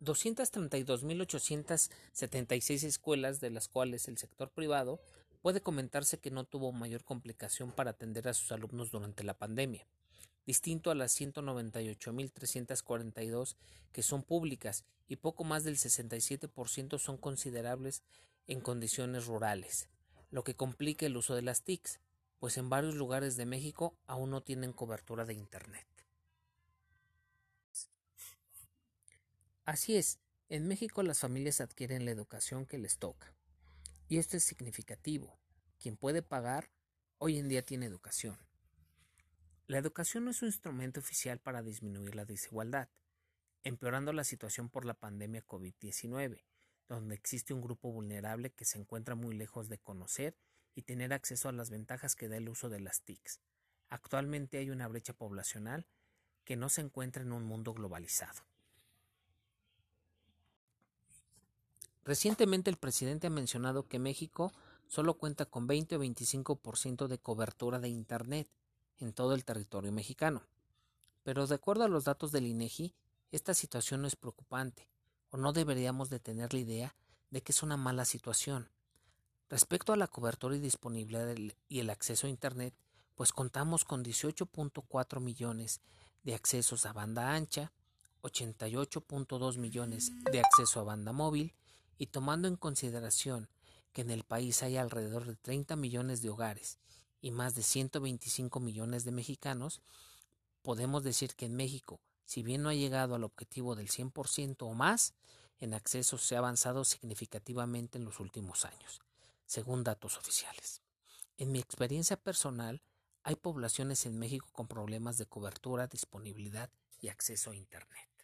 232.876 escuelas, de las cuales el sector privado, puede comentarse que no tuvo mayor complicación para atender a sus alumnos durante la pandemia, distinto a las 198.342 que son públicas y poco más del 67% son considerables en condiciones rurales, lo que complica el uso de las TICs, pues en varios lugares de México aún no tienen cobertura de Internet. Así es, en México las familias adquieren la educación que les toca. Y esto es significativo. Quien puede pagar, hoy en día tiene educación. La educación no es un instrumento oficial para disminuir la desigualdad, empeorando la situación por la pandemia COVID-19, donde existe un grupo vulnerable que se encuentra muy lejos de conocer y tener acceso a las ventajas que da el uso de las TICs. Actualmente hay una brecha poblacional que no se encuentra en un mundo globalizado. Recientemente el presidente ha mencionado que México solo cuenta con 20 o 25% de cobertura de Internet en todo el territorio mexicano. Pero de acuerdo a los datos del INEGI, esta situación no es preocupante, o no deberíamos de tener la idea de que es una mala situación. Respecto a la cobertura y disponibilidad y el acceso a Internet, pues contamos con 18.4 millones de accesos a banda ancha, 88.2 millones de acceso a banda móvil y tomando en consideración que en el país hay alrededor de 30 millones de hogares y más de 125 millones de mexicanos, podemos decir que en México, si bien no ha llegado al objetivo del 100% o más, en acceso se ha avanzado significativamente en los últimos años, según datos oficiales. En mi experiencia personal, hay poblaciones en México con problemas de cobertura, disponibilidad y acceso a Internet.